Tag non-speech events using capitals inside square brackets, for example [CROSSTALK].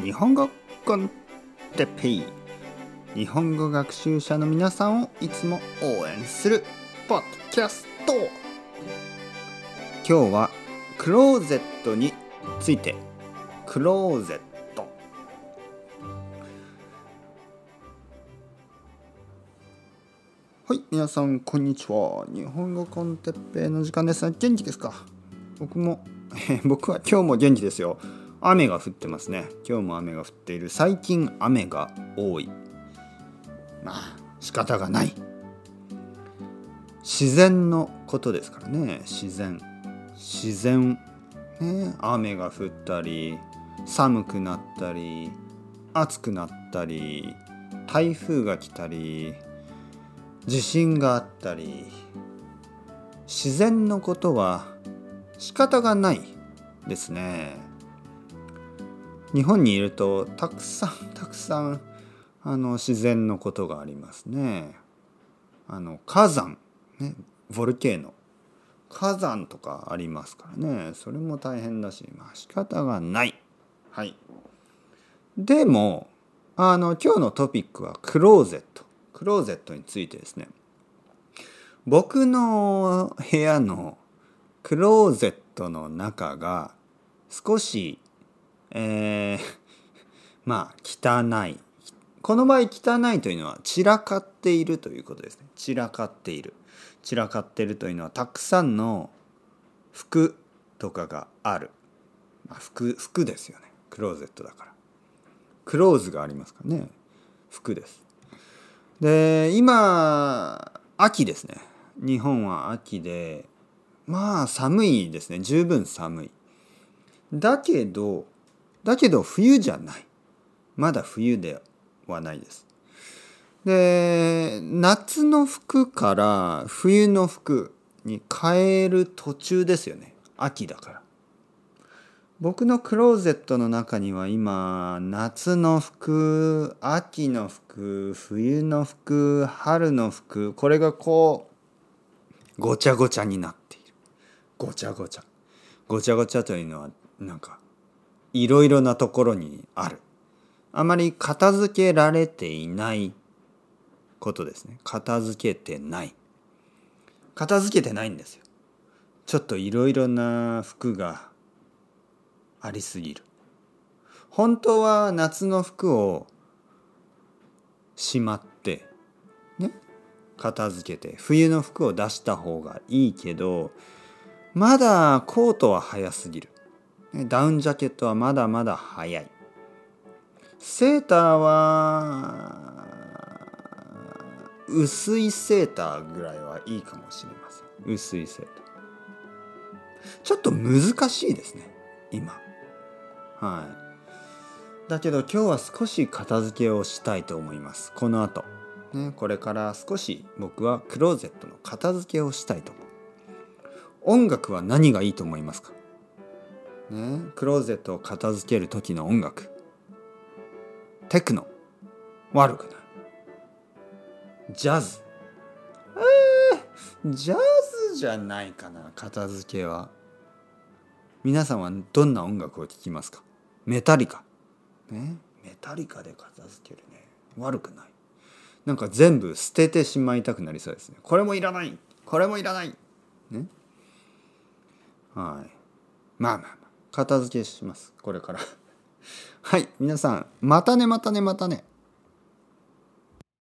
日本語コンテッペイ。日本語学習者の皆さんをいつも応援するポッドキャスト。今日はクローゼットについて。クローゼット。はい皆さんこんにちは。日本語コンテッペイの時間です。元気ですか？僕も僕は今日も元気ですよ。雨が降ってますね。今日も雨が降っている。最近雨が多い。まあ仕方がない。自然のことですからね。自然。自然。ね雨が降ったり寒くなったり暑くなったり台風が来たり地震があったり自然のことは仕方がないですね。日本にいるとたくさん [LAUGHS] たくさんあの自然のことがありますね。あの火山ねボルケーノ。火山とかありますからね。それも大変だしまあ仕方がない。はい。でもあの今日のトピックはクローゼット。クローゼットについてですね。僕の部屋のクローゼットの中が少し、えー、[LAUGHS] まあ汚い。この場合汚いというのは散らかっているということですね。散らかっている。散らかっているというのはたくさんの服とかがある、まあ、服服ですよね。クローゼットだから。クローズがありますかね。服です。で今秋ですね。日本は秋でまあ寒いですね。十分寒い。だけどだけど冬じゃない。まだ冬ではないです。で夏の服から冬の服に変える途中ですよね。秋だから。僕のクローゼットの中には今夏の服秋の服冬の服春の服これがこうごちゃごちゃになっている。ごちゃごちゃ。ごちゃごちゃというのはなんかいろいろなところにある。あまり片付けられていないことですね。片付けてない。片付けてないんですよ。ちょっといろいろな服がありすぎる。本当は夏の服をしまってね？片付けて冬の服を出した方がいいけどまだコートは早すぎる。ダウンジャケットはまだまだ早い。セーターは薄いセーターぐらいはいいかもしれません。薄いセーター。ちょっと難しいですね今。はい。だけど今日は少し片付けをしたいと思います。この後。ねこれから少し僕はクローゼットの片付けをしたいと思う。音楽は何がいいと思いますか？ねクローゼットを片付ける時の音楽。テクノ。悪くない。ジャズ。えー、ジャズじゃないかな片付けは。皆さんはどんな音楽を聴きますか？メタリカ。ねメタリカで片付けるね。悪くない。なんか全部捨ててしまいたくなりそうですね。これもいらない。これもいらない。ね？はい。まあまあまあ。片付けします。これから。はい皆さんまたねまたねまたね。